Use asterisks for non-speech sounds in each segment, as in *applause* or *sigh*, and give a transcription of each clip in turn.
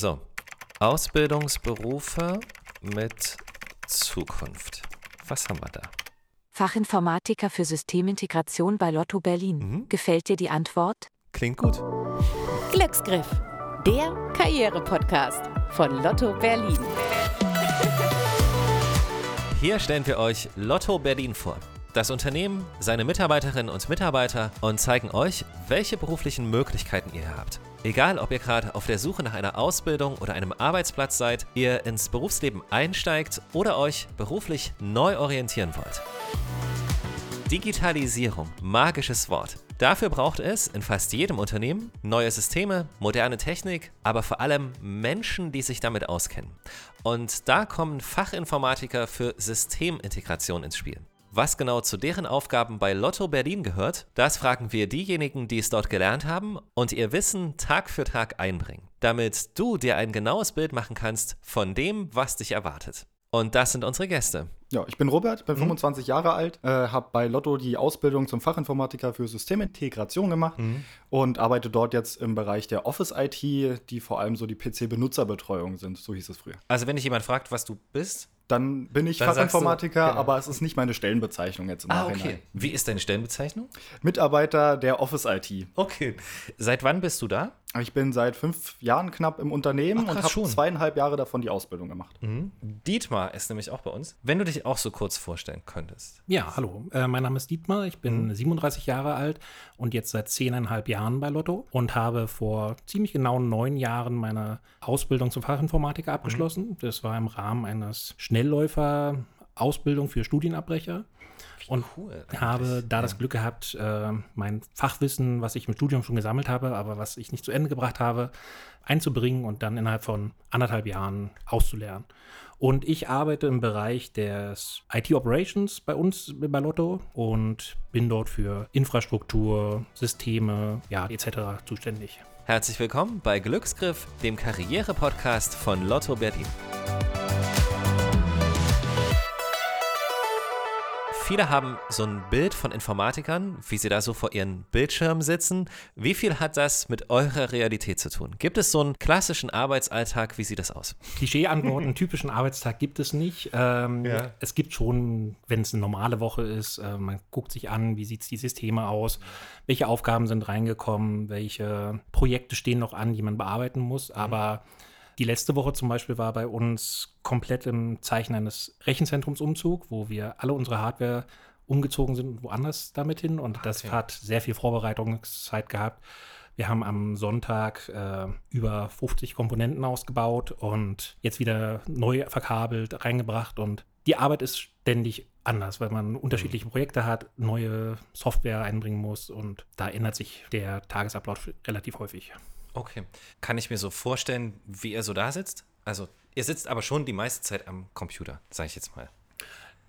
So, Ausbildungsberufe mit Zukunft. Was haben wir da? Fachinformatiker für Systemintegration bei Lotto Berlin. Mhm. Gefällt dir die Antwort? Klingt gut. Glücksgriff, der Karriere-Podcast von Lotto Berlin. Hier stellen wir euch Lotto Berlin vor. Das Unternehmen, seine Mitarbeiterinnen und Mitarbeiter und zeigen euch, welche beruflichen Möglichkeiten ihr habt. Egal, ob ihr gerade auf der Suche nach einer Ausbildung oder einem Arbeitsplatz seid, ihr ins Berufsleben einsteigt oder euch beruflich neu orientieren wollt. Digitalisierung, magisches Wort. Dafür braucht es in fast jedem Unternehmen neue Systeme, moderne Technik, aber vor allem Menschen, die sich damit auskennen. Und da kommen Fachinformatiker für Systemintegration ins Spiel. Was genau zu deren Aufgaben bei Lotto Berlin gehört, das fragen wir diejenigen, die es dort gelernt haben und ihr Wissen Tag für Tag einbringen, damit du dir ein genaues Bild machen kannst von dem, was dich erwartet. Und das sind unsere Gäste. Ja, ich bin Robert, bin 25 Jahre alt, äh, habe bei Lotto die Ausbildung zum Fachinformatiker für Systemintegration gemacht und arbeite dort jetzt im Bereich der Office-IT, die vor allem so die PC-Benutzerbetreuung sind, so hieß es früher. Also wenn dich jemand fragt, was du bist, Dann bin ich Dann sagst du- Fachinformatiker, genau. aber es ist nicht meine Stellenbezeichnung jetzt im Ah, Nachhinein. okay. Wie ist deine Stellenbezeichnung? Mitarbeiter der Office-IT. Okay. Seit wann bist du da? Ich bin seit fünf Jahren knapp im Unternehmen Ach, krass, und habe schon. zweieinhalb Jahre davon die Ausbildung gemacht. Dietmar ist nämlich auch bei uns. Wenn du dich auch so kurz vorstellen könntest. Ja, hallo. Äh, mein Name ist Dietmar. Ich bin 37 Jahre alt und jetzt seit zehneinhalb Jahren bei Lotto und habe vor ziemlich genau neun Jahren meine Ausbildung zum Fachinformatiker abgeschlossen. Das war im Rahmen eines Schnellläufer-Ausbildung für Studienabbrecher. Und cool habe da das Glück gehabt, äh, mein Fachwissen, was ich im Studium schon gesammelt habe, aber was ich nicht zu Ende gebracht habe, einzubringen und dann innerhalb von anderthalb Jahren auszulernen. Und ich arbeite im Bereich des IT Operations bei uns bei Lotto und bin dort für Infrastruktur, Systeme, ja, etc. zuständig. Herzlich willkommen bei Glücksgriff, dem Karriere-Podcast von Lotto Berlin. Viele haben so ein Bild von Informatikern, wie sie da so vor ihren Bildschirmen sitzen. Wie viel hat das mit eurer Realität zu tun? Gibt es so einen klassischen Arbeitsalltag? Wie sieht das aus? Klischee-Antworten, einen typischen Arbeitstag gibt es nicht. Ähm, Ja. Es gibt schon, wenn es eine normale Woche ist, äh, man guckt sich an, wie sieht die Systeme aus, welche Aufgaben sind reingekommen, welche Projekte stehen noch an, die man bearbeiten muss. Aber die letzte Woche zum Beispiel war bei uns komplett im Zeichen eines Rechenzentrumsumzug, wo wir alle unsere Hardware umgezogen sind und woanders damit hin. Und das Okay. hat sehr viel Vorbereitungszeit gehabt. Wir haben am Sonntag äh, über 50 Komponenten ausgebaut und jetzt wieder neu verkabelt, reingebracht. Und die Arbeit ist ständig anders, weil man unterschiedliche Projekte hat, neue Software einbringen muss und da ändert sich der Tagesablauf relativ häufig. Okay. Kann ich mir so vorstellen, wie ihr so da sitzt? Also, ihr sitzt aber schon die meiste Zeit am Computer, sage ich jetzt mal.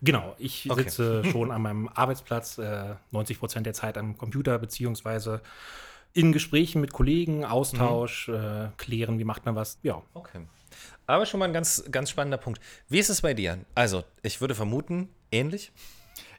Genau, ich Okay. sitze *laughs* schon an meinem Arbeitsplatz, äh, 90 Prozent der Zeit am Computer, beziehungsweise in Gesprächen mit Kollegen, Austausch, äh, klären, wie macht man was. Ja, Okay. Aber schon mal ein ganz, ganz spannender Punkt. Wie ist es bei dir? Also, ich würde vermuten, ähnlich.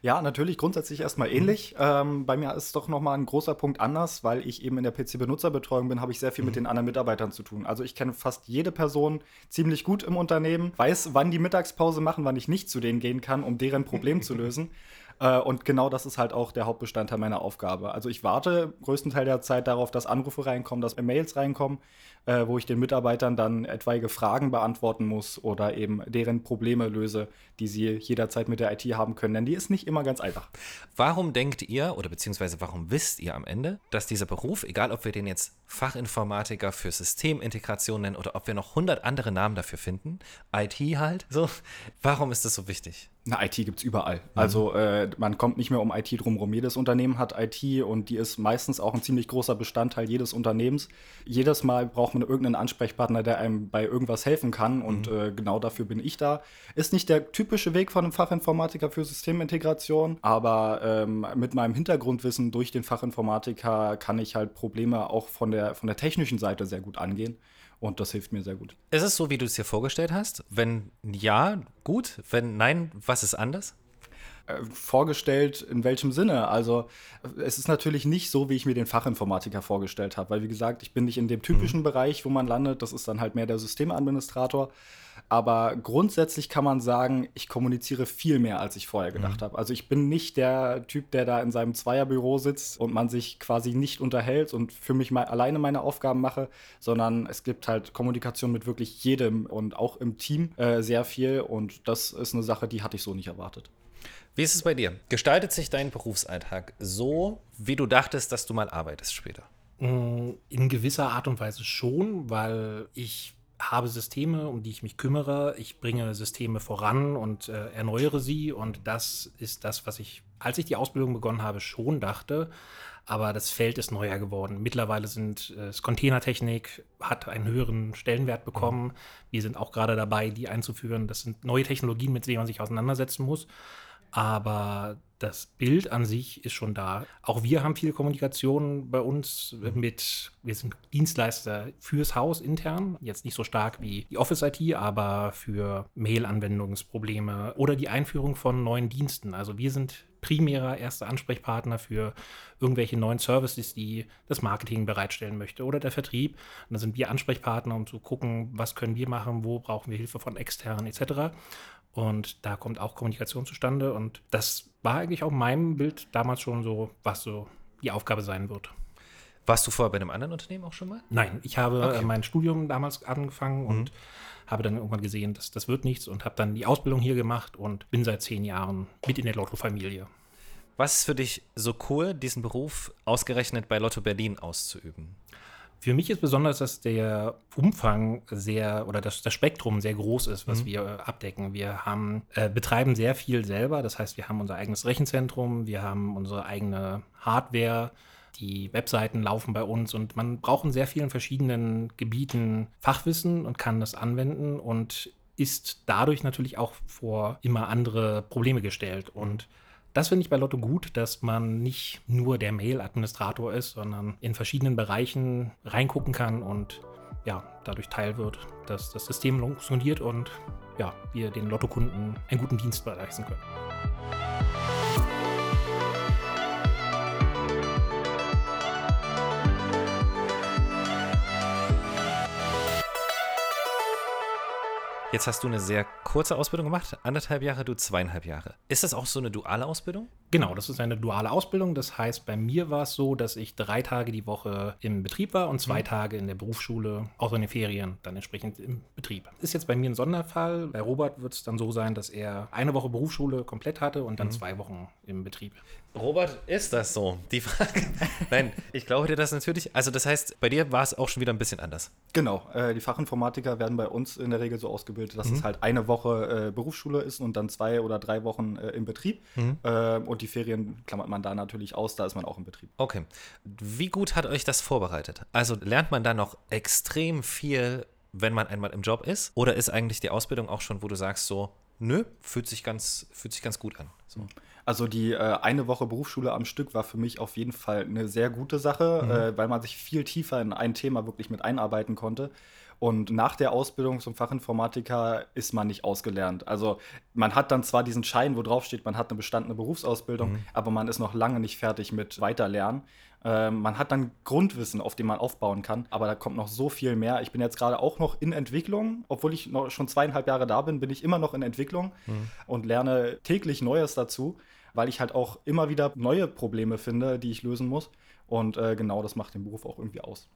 Ja, natürlich grundsätzlich erstmal ähnlich. Ähm, bei mir ist doch nochmal ein großer Punkt anders, weil ich eben in der PC-Benutzerbetreuung bin, habe ich sehr viel mit den anderen Mitarbeitern zu tun. Also ich kenne fast jede Person ziemlich gut im Unternehmen, weiß, wann die Mittagspause machen, wann ich nicht zu denen gehen kann, um deren Problem zu lösen. *laughs* Äh, und genau das ist halt auch der Hauptbestandteil meiner Aufgabe. Also ich warte größten Teil der Zeit darauf, dass Anrufe reinkommen, dass Mails reinkommen, äh, wo ich den Mitarbeitern dann etwaige Fragen beantworten muss oder eben deren Probleme löse, die sie jederzeit mit der IT haben können. Denn die ist nicht immer ganz einfach. Warum denkt ihr oder beziehungsweise warum wisst ihr am Ende, dass dieser Beruf, egal ob wir den jetzt Fachinformatiker für Systemintegration nennen oder ob wir noch hundert andere Namen dafür finden, IT halt, so, warum ist das so wichtig? Na, IT gibt's überall. Also äh, man kommt nicht mehr um IT drumherum. Jedes Unternehmen hat IT und die ist meistens auch ein ziemlich großer Bestandteil jedes Unternehmens. Jedes Mal braucht man irgendeinen Ansprechpartner, der einem bei irgendwas helfen kann und äh, genau dafür bin ich da. Ist nicht der typische Weg von einem Fachinformatiker für Systemintegration, aber ähm, mit meinem Hintergrundwissen durch den Fachinformatiker kann ich halt Probleme auch von der, von der technischen Seite sehr gut angehen und das hilft mir sehr gut. Ist es so, wie du es dir vorgestellt hast? Wenn ja, gut. Wenn nein, was ist anders? Äh, vorgestellt, in welchem Sinne? Also, es ist natürlich nicht so, wie ich mir den Fachinformatiker vorgestellt habe, weil, wie gesagt, ich bin nicht in dem typischen mhm. Bereich, wo man landet. Das ist dann halt mehr der Systemadministrator. Aber grundsätzlich kann man sagen, ich kommuniziere viel mehr, als ich vorher gedacht mhm. habe. Also ich bin nicht der Typ, der da in seinem Zweierbüro sitzt und man sich quasi nicht unterhält und für mich mal alleine meine Aufgaben mache, sondern es gibt halt Kommunikation mit wirklich jedem und auch im Team äh, sehr viel. Und das ist eine Sache, die hatte ich so nicht erwartet. Wie ist es bei dir? Gestaltet sich dein Berufsalltag so, wie du dachtest, dass du mal arbeitest später? Mm, in gewisser Art und Weise schon, weil ich habe Systeme, um die ich mich kümmere. Ich bringe Systeme voran und äh, erneuere sie. Und das ist das, was ich, als ich die Ausbildung begonnen habe, schon dachte. Aber das Feld ist neuer geworden. Mittlerweile sind äh, Containertechnik hat einen höheren Stellenwert bekommen. Wir sind auch gerade dabei, die einzuführen. Das sind neue Technologien, mit denen man sich auseinandersetzen muss. Aber das Bild an sich ist schon da. Auch wir haben viel Kommunikation bei uns mit, wir sind Dienstleister fürs Haus intern. Jetzt nicht so stark wie die Office-IT, aber für Mail-Anwendungsprobleme oder die Einführung von neuen Diensten. Also wir sind primärer erster Ansprechpartner für irgendwelche neuen Services, die das Marketing bereitstellen möchte oder der Vertrieb. Und da sind wir Ansprechpartner, um zu gucken, was können wir machen, wo brauchen wir Hilfe von externen etc. Und da kommt auch Kommunikation zustande. Und das war eigentlich auch meinem Bild damals schon so, was so die Aufgabe sein wird. Warst du vorher bei einem anderen Unternehmen auch schon mal? Nein, ich habe okay. mein Studium damals angefangen mhm. und habe dann irgendwann gesehen, dass das wird nichts und habe dann die Ausbildung hier gemacht und bin seit zehn Jahren mit in der Lotto-Familie. Was ist für dich so cool, diesen Beruf ausgerechnet bei Lotto Berlin auszuüben? Für mich ist besonders, dass der Umfang sehr oder das, das Spektrum sehr groß ist, was mhm. wir abdecken. Wir haben, äh, betreiben sehr viel selber, das heißt, wir haben unser eigenes Rechenzentrum, wir haben unsere eigene Hardware, die Webseiten laufen bei uns und man braucht in sehr vielen verschiedenen Gebieten Fachwissen und kann das anwenden und ist dadurch natürlich auch vor immer andere Probleme gestellt. Und das finde ich bei Lotto gut, dass man nicht nur der Mail-Administrator ist, sondern in verschiedenen Bereichen reingucken kann und ja, dadurch Teil wird, dass das System funktioniert und ja, wir den Lotto-Kunden einen guten Dienst leisten können. Jetzt hast du eine sehr kurze Ausbildung gemacht, anderthalb Jahre, du zweieinhalb Jahre. Ist das auch so eine duale Ausbildung? Genau, das ist eine duale Ausbildung. Das heißt, bei mir war es so, dass ich drei Tage die Woche im Betrieb war und zwei mhm. Tage in der Berufsschule, auch in den Ferien, dann entsprechend im Betrieb. Ist jetzt bei mir ein Sonderfall. Bei Robert wird es dann so sein, dass er eine Woche Berufsschule komplett hatte und dann mhm. zwei Wochen im Betrieb. Robert, ist das so? Die Frage. *laughs* Nein, ich glaube dir das natürlich. Also, das heißt, bei dir war es auch schon wieder ein bisschen anders. Genau. Äh, die Fachinformatiker werden bei uns in der Regel so ausgebildet, dass mhm. es halt eine Woche äh, Berufsschule ist und dann zwei oder drei Wochen äh, im Betrieb. Mhm. Die Ferien klammert man da natürlich aus, da ist man auch im Betrieb. Okay. Wie gut hat euch das vorbereitet? Also, lernt man da noch extrem viel, wenn man einmal im Job ist? Oder ist eigentlich die Ausbildung auch schon, wo du sagst, so, nö, fühlt sich ganz, fühlt sich ganz gut an? So. Also die äh, eine Woche Berufsschule am Stück war für mich auf jeden Fall eine sehr gute Sache, mhm. äh, weil man sich viel tiefer in ein Thema wirklich mit einarbeiten konnte. Und nach der Ausbildung zum Fachinformatiker ist man nicht ausgelernt. Also man hat dann zwar diesen Schein, wo drauf steht, man hat eine bestandene Berufsausbildung, mhm. aber man ist noch lange nicht fertig mit Weiterlernen. Äh, man hat dann Grundwissen, auf dem man aufbauen kann, aber da kommt noch so viel mehr. Ich bin jetzt gerade auch noch in Entwicklung, obwohl ich noch schon zweieinhalb Jahre da bin, bin ich immer noch in Entwicklung mhm. und lerne täglich Neues dazu, weil ich halt auch immer wieder neue Probleme finde, die ich lösen muss. Und äh, genau das macht den Beruf auch irgendwie aus.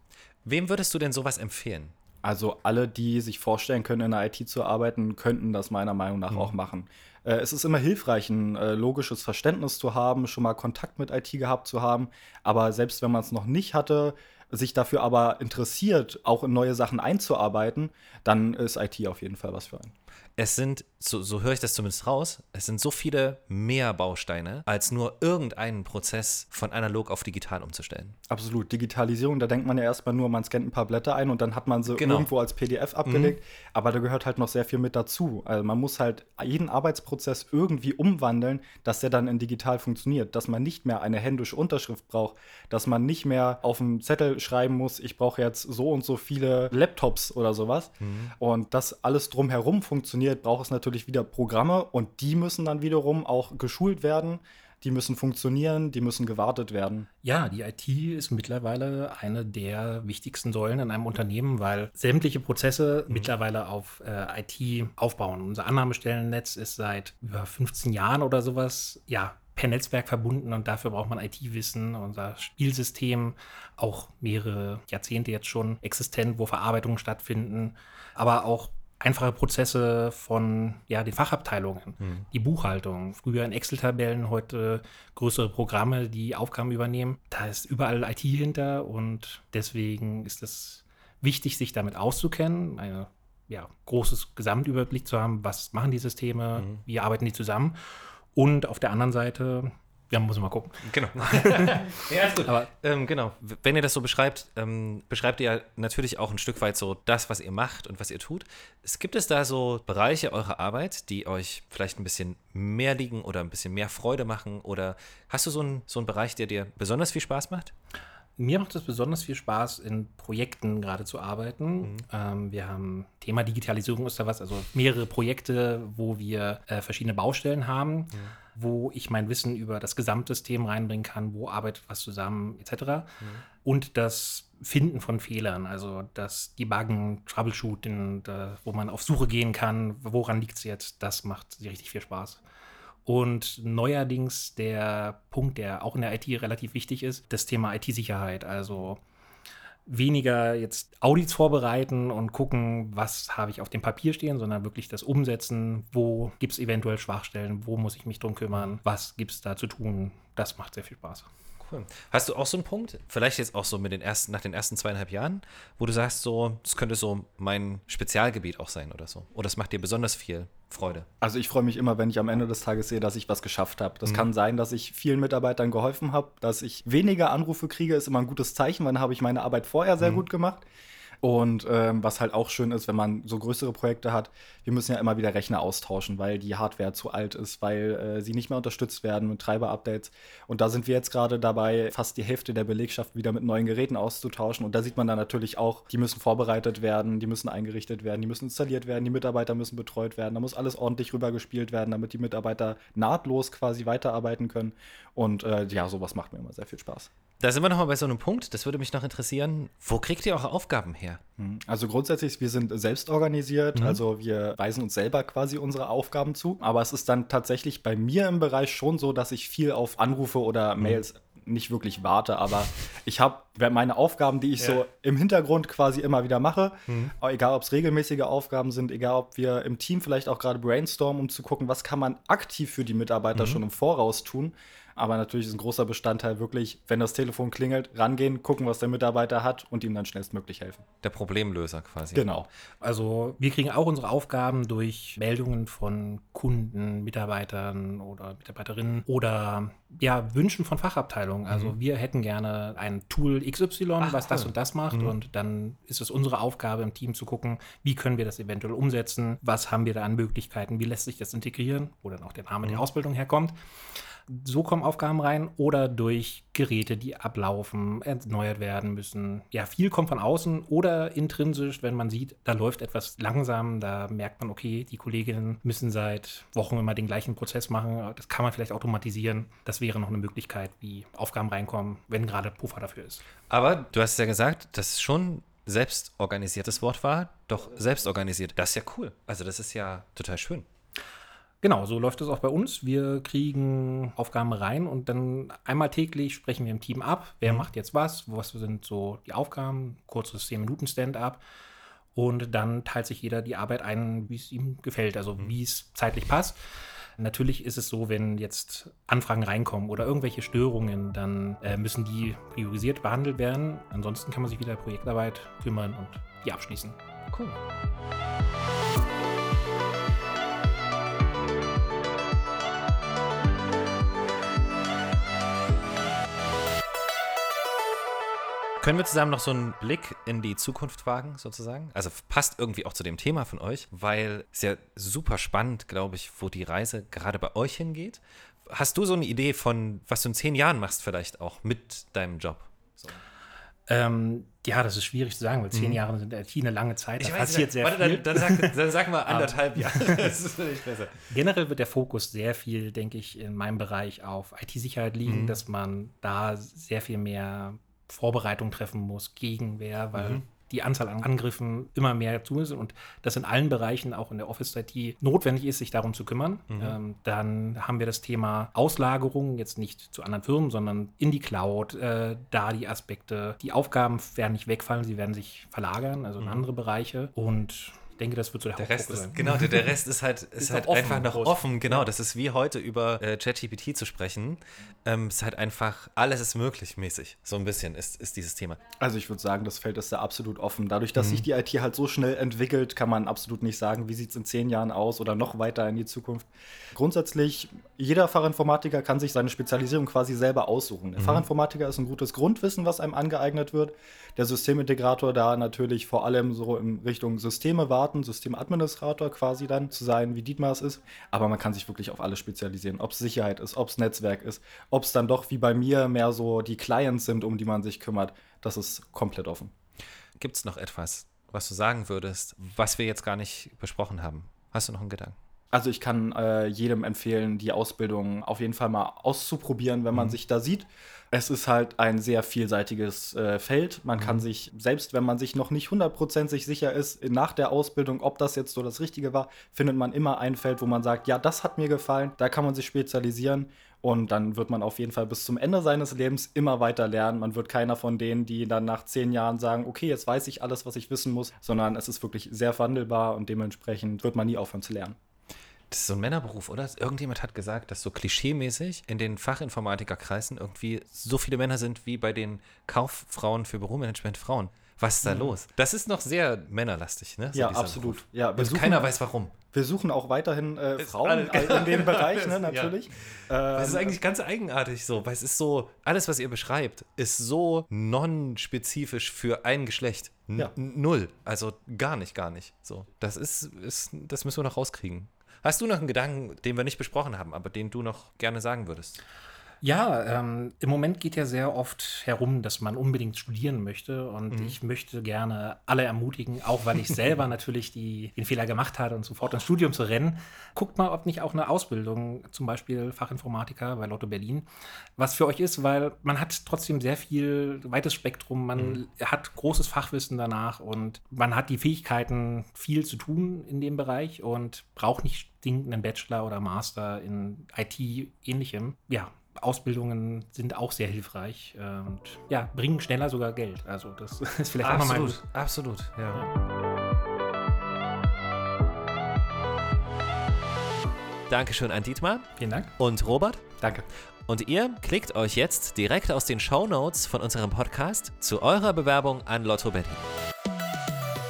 Wem würdest du denn sowas empfehlen? Also alle, die sich vorstellen können, in der IT zu arbeiten, könnten das meiner Meinung nach mhm. auch machen. Äh, es ist immer hilfreich, ein äh, logisches Verständnis zu haben, schon mal Kontakt mit IT gehabt zu haben. Aber selbst wenn man es noch nicht hatte, sich dafür aber interessiert, auch in neue Sachen einzuarbeiten, dann ist IT auf jeden Fall was für einen es sind, so, so höre ich das zumindest raus, es sind so viele mehr Bausteine, als nur irgendeinen Prozess von analog auf digital umzustellen. Absolut. Digitalisierung, da denkt man ja erstmal nur, man scannt ein paar Blätter ein und dann hat man sie genau. irgendwo als PDF abgelegt. Mhm. Aber da gehört halt noch sehr viel mit dazu. Also man muss halt jeden Arbeitsprozess irgendwie umwandeln, dass der dann in digital funktioniert. Dass man nicht mehr eine händische Unterschrift braucht, dass man nicht mehr auf dem Zettel schreiben muss, ich brauche jetzt so und so viele Laptops oder sowas. Mhm. Und das alles drumherum funktioniert, braucht es natürlich wieder Programme und die müssen dann wiederum auch geschult werden die müssen funktionieren, die müssen gewartet werden. Ja, die IT ist mittlerweile eine der wichtigsten Säulen in einem Unternehmen, weil sämtliche Prozesse mhm. mittlerweile auf äh, IT aufbauen. Unser Annahmestellennetz ist seit über 15 Jahren oder sowas, ja, per Netzwerk verbunden und dafür braucht man IT-Wissen. Unser Spielsystem, auch mehrere Jahrzehnte jetzt schon existent, wo Verarbeitungen stattfinden, aber auch einfache Prozesse von ja, den Fachabteilungen, mhm. die Buchhaltung, früher in Excel-Tabellen, heute größere Programme, die Aufgaben übernehmen. Da ist überall IT hinter und deswegen ist es wichtig, sich damit auszukennen, ein ja, großes Gesamtüberblick zu haben, was machen die Systeme, mhm. wie arbeiten die zusammen. Und auf der anderen Seite ja, muss man mal gucken. Genau. *laughs* ja, ist gut. Aber ähm, genau, wenn ihr das so beschreibt, ähm, beschreibt ihr ja natürlich auch ein Stück weit so das, was ihr macht und was ihr tut. Es gibt es da so Bereiche eurer Arbeit, die euch vielleicht ein bisschen mehr liegen oder ein bisschen mehr Freude machen? Oder hast du so einen, so einen Bereich, der dir besonders viel Spaß macht? Mir macht es besonders viel Spaß, in Projekten gerade zu arbeiten. Mhm. Ähm, wir haben Thema Digitalisierung ist da was, also mehrere Projekte, wo wir äh, verschiedene Baustellen haben. Mhm wo ich mein Wissen über das Gesamtsystem reinbringen kann, wo arbeitet was zusammen, etc. Mhm. Und das Finden von Fehlern, also das Debuggen, Troubleshooting, da, wo man auf Suche gehen kann, woran liegt es jetzt, das macht richtig viel Spaß. Und neuerdings der Punkt, der auch in der IT relativ wichtig ist, das Thema IT-Sicherheit. Also weniger jetzt Audits vorbereiten und gucken, was habe ich auf dem Papier stehen, sondern wirklich das Umsetzen, wo gibt es eventuell Schwachstellen, wo muss ich mich drum kümmern, was gibt es da zu tun. Das macht sehr viel Spaß. Cool. Hast du auch so einen Punkt, vielleicht jetzt auch so mit den ersten, nach den ersten zweieinhalb Jahren, wo du sagst, so, das könnte so mein Spezialgebiet auch sein oder so? Oder es macht dir besonders viel Freude? Also ich freue mich immer, wenn ich am Ende des Tages sehe, dass ich was geschafft habe. Das mhm. kann sein, dass ich vielen Mitarbeitern geholfen habe, dass ich weniger Anrufe kriege, ist immer ein gutes Zeichen, weil dann habe ich meine Arbeit vorher sehr mhm. gut gemacht. Und ähm, was halt auch schön ist, wenn man so größere Projekte hat, wir müssen ja immer wieder Rechner austauschen, weil die Hardware zu alt ist, weil äh, sie nicht mehr unterstützt werden mit Treiber-Updates. Und da sind wir jetzt gerade dabei, fast die Hälfte der Belegschaft wieder mit neuen Geräten auszutauschen. Und da sieht man dann natürlich auch, die müssen vorbereitet werden, die müssen eingerichtet werden, die müssen installiert werden, die Mitarbeiter müssen betreut werden. Da muss alles ordentlich rübergespielt werden, damit die Mitarbeiter nahtlos quasi weiterarbeiten können. Und äh, ja, sowas macht mir immer sehr viel Spaß. Da sind wir nochmal bei so einem Punkt, das würde mich noch interessieren. Wo kriegt ihr eure Aufgaben her? Hm, also grundsätzlich, wir sind selbst organisiert, mhm. also wir weisen uns selber quasi unsere Aufgaben zu. Aber es ist dann tatsächlich bei mir im Bereich schon so, dass ich viel auf Anrufe oder mhm. Mails nicht wirklich warte, aber ich habe meine Aufgaben, die ich ja. so im Hintergrund quasi immer wieder mache, mhm. egal ob es regelmäßige Aufgaben sind, egal ob wir im Team vielleicht auch gerade brainstormen, um zu gucken, was kann man aktiv für die Mitarbeiter mhm. schon im Voraus tun, aber natürlich ist ein großer Bestandteil wirklich, wenn das Telefon klingelt, rangehen, gucken, was der Mitarbeiter hat und ihm dann schnellstmöglich helfen. Der Problemlöser quasi. Genau. Also wir kriegen auch unsere Aufgaben durch Meldungen von Kunden, Mitarbeitern oder Mitarbeiterinnen oder ja, Wünschen von Fachabteilungen. Also mhm. wir hätten gerne ein Tool XY, Ach, was das und das macht. Mhm. Und dann ist es unsere Aufgabe im Team zu gucken, wie können wir das eventuell umsetzen, was haben wir da an Möglichkeiten, wie lässt sich das integrieren, wo dann auch der Name mhm. der Ausbildung herkommt. So kommen Aufgaben rein oder durch Geräte, die ablaufen, erneuert werden müssen. Ja, viel kommt von außen oder intrinsisch, wenn man sieht, da läuft etwas langsam, da merkt man, okay, die Kolleginnen müssen seit Wochen immer den gleichen Prozess machen. Das kann man vielleicht automatisieren. Das wäre noch eine Möglichkeit, wie Aufgaben reinkommen, wenn gerade Puffer dafür ist. Aber du hast ja gesagt, das ist schon selbstorganisiertes Wort war, doch selbstorganisiert. Das ist ja cool. Also das ist ja total schön. Genau, so läuft es auch bei uns. Wir kriegen Aufgaben rein und dann einmal täglich sprechen wir im Team ab, wer mhm. macht jetzt was, was sind so die Aufgaben, kurzes 10-Minuten-Stand-up. Und dann teilt sich jeder die Arbeit ein, wie es ihm gefällt, also mhm. wie es zeitlich passt. Natürlich ist es so, wenn jetzt Anfragen reinkommen oder irgendwelche Störungen, dann äh, müssen die priorisiert behandelt werden. Ansonsten kann man sich wieder Projektarbeit kümmern und die abschließen. Cool. Können wir zusammen noch so einen Blick in die Zukunft wagen, sozusagen? Also passt irgendwie auch zu dem Thema von euch, weil es ja super spannend, glaube ich, wo die Reise gerade bei euch hingeht. Hast du so eine Idee von, was du in zehn Jahren machst, vielleicht auch mit deinem Job? So. Ähm, ja, das ist schwierig zu sagen, weil zehn Mhm. Jahre sind in IT eine lange Zeit. Da Ich weiß passiert nicht, sehr warte, viel. Dann, dann, sag, dann sag mal *laughs* anderthalb Jahre. *laughs* Das ist vielleicht besser. Generell wird der Fokus sehr viel, denke ich, in meinem Bereich auf IT-Sicherheit liegen, Mhm. dass man da sehr viel mehr Vorbereitung treffen muss, Gegenwehr, weil Mhm. die Anzahl an Angriffen immer mehr zu ist und das in allen Bereichen, auch in der Office-IT, notwendig ist, sich darum zu kümmern. Mhm. Ähm, dann haben wir das Thema Auslagerung, jetzt nicht zu anderen Firmen, sondern in die Cloud, äh, da die Aspekte, die Aufgaben werden nicht wegfallen, sie werden sich verlagern, also in andere Bereiche und ich denke, das wird so der, Der Rest ist, sein. genau, der, der *laughs* Rest ist halt, ist Ist halt einfach noch groß. offen. Genau, das ist wie heute über äh, ChatGPT zu sprechen. Ähm, ist halt einfach, alles ist möglich mäßig. So ein bisschen ist, ist dieses Thema. Also ich würde sagen, das Feld ist da absolut offen. Dadurch, Mhm. dass sich die IT halt so schnell entwickelt, kann man absolut nicht sagen, wie sieht es in zehn Jahren aus oder noch weiter in die Zukunft. Grundsätzlich, jeder Fachinformatiker kann sich seine Spezialisierung quasi selber aussuchen. Mhm. Der Fachinformatiker ist ein gutes Grundwissen, was einem angeeignet wird. Der Systemintegrator da natürlich vor allem so in Richtung Systeme warten, Systemadministrator quasi dann zu sein, wie Dietmar es ist. Aber man kann sich wirklich auf alles spezialisieren. Ob es Sicherheit ist, ob es Netzwerk ist, ob es dann doch wie bei mir mehr so die Clients sind, um die man sich kümmert. Das ist komplett offen. Gibt es noch etwas, was du sagen würdest, was wir jetzt gar nicht besprochen haben? Hast du noch einen Gedanken? Also ich kann äh, jedem empfehlen, die Ausbildung auf jeden Fall mal auszuprobieren, wenn man sich da sieht. Es ist halt ein sehr vielseitiges äh, Feld. Man kann sich, selbst wenn man sich noch nicht hundertprozentig sicher ist, nach der Ausbildung, ob das jetzt so das Richtige war, findet man immer ein Feld, wo man sagt, ja, das hat mir gefallen, da kann man sich spezialisieren. Und dann wird man auf jeden Fall bis zum Ende seines Lebens immer weiter lernen. Man wird keiner von denen, die dann nach zehn Jahren sagen, okay, jetzt weiß ich alles, was ich wissen muss, sondern es ist wirklich sehr wandelbar und dementsprechend wird man nie aufhören zu lernen. Das ist so ein Männerberuf, oder? Irgendjemand hat gesagt, dass so klischeemäßig in den Fachinformatikerkreisen irgendwie so viele Männer sind wie bei den Kauffrauen für Büromanagement Frauen. Was ist da los? Das ist noch sehr männerlastig, ne? So ja, absolut. Beruf. Ja, Und suchen, keiner weiß warum. wir suchen auch weiterhin äh, Frauen in dem *laughs* Bereich, ne, Ja. natürlich. Das ist Ähm, eigentlich ganz eigenartig so, weil es ist so, alles, was ihr beschreibt, ist so non-spezifisch für ein Geschlecht. N Ja. Null. Also gar nicht, gar nicht. So, das ist, ist, das müssen wir noch rauskriegen. Hast du noch einen Gedanken, den wir nicht besprochen haben, aber den du noch gerne sagen würdest? Ja, ähm, im Moment geht ja sehr oft herum, dass man unbedingt studieren möchte. Und ich möchte gerne alle ermutigen, auch weil ich selber *laughs* natürlich die, den Fehler gemacht hatte und sofort ins Studium zu rennen. Guckt mal, ob nicht auch eine Ausbildung, zum Beispiel Fachinformatiker bei Lotto Berlin, was für euch ist, weil man hat trotzdem sehr viel, weites Spektrum, man hat großes Fachwissen danach und man hat die Fähigkeiten, viel zu tun in dem Bereich und braucht nicht einen Bachelor oder Master in IT-ähnlichem. Ja, Ausbildungen sind auch sehr hilfreich äh, und ja, bringen schneller sogar Geld. Also das *laughs* ist vielleicht auch nochmal Absolut, absolut, ja. Dankeschön an Dietmar Vielen Dank. und Robert. danke. Und ihr klickt euch jetzt direkt aus den Shownotes von unserem Podcast zu eurer Bewerbung an Lotto Berlin.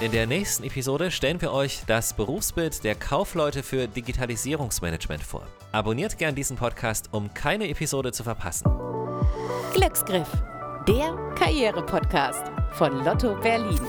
In der nächsten Episode stellen wir euch das Berufsbild der Kaufleute für Digitalisierungsmanagement vor. Abonniert gern diesen Podcast, um keine Episode zu verpassen. Glücksgriff, der Karriere-Podcast von Lotto Berlin.